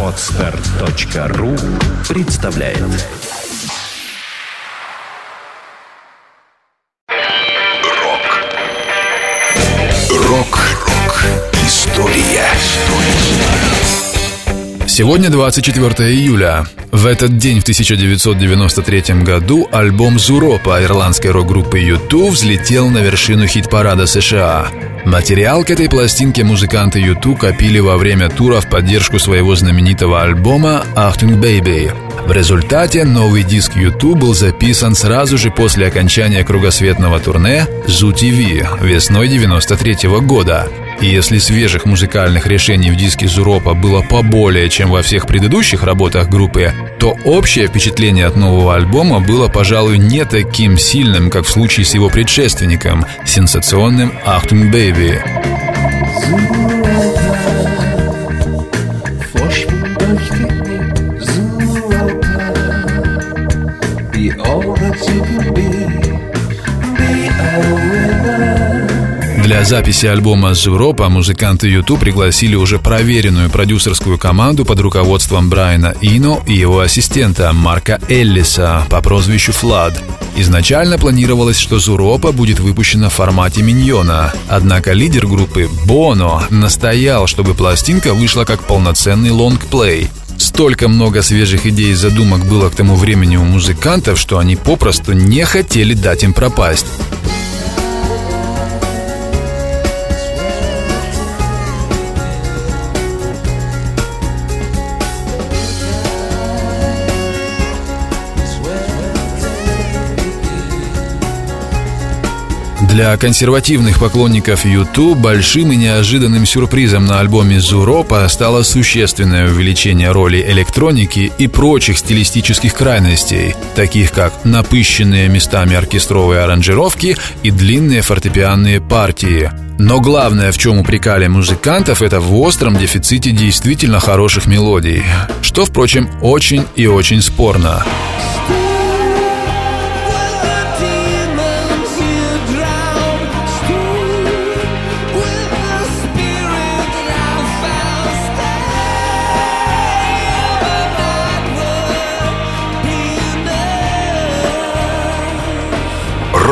Отстар.ру представляет Рок Рок-рок История Сегодня 24 июля. В этот день, в 1993 году, альбом «Зуропа» ирландской рок-группы U2 взлетел на вершину хит-парада США. Материал к этой пластинке музыканты U2 копили во время тура в поддержку своего знаменитого альбома «Achtung Baby». В результате новый диск U2 был записан сразу же после окончания кругосветного турне «Zoo TV» весной 93 года. И если свежих музыкальных решений в диске Зуропа было поболее, чем во всех предыдущих работах группы, то общее впечатление от нового альбома было, пожалуй, не таким сильным, как в случае с его предшественником, сенсационным «Achtung Baby». Die Europa. Be all Для записи альбома «Зуропа» музыканты YouTube пригласили уже проверенную продюсерскую команду под руководством Брайана Ино и его ассистента Марка Эллиса по прозвищу Флад. Изначально планировалось, что «Зуропа» будет выпущена в формате миньона, однако лидер группы Боно настоял, чтобы пластинка вышла как полноценный лонгплей. Столько много свежих идей и задумок было к тому времени у музыкантов, что они попросту не хотели дать им пропасть. Для консервативных поклонников YouTube большим и неожиданным сюрпризом на альбоме Зуропа стало существенное увеличение роли электроники и прочих стилистических крайностей, таких как напыщенные местами оркестровые аранжировки и длинные фортепианные партии. Но главное, в чем упрекали музыкантов, это в остром дефиците действительно хороших мелодий, что, впрочем, очень и очень спорно.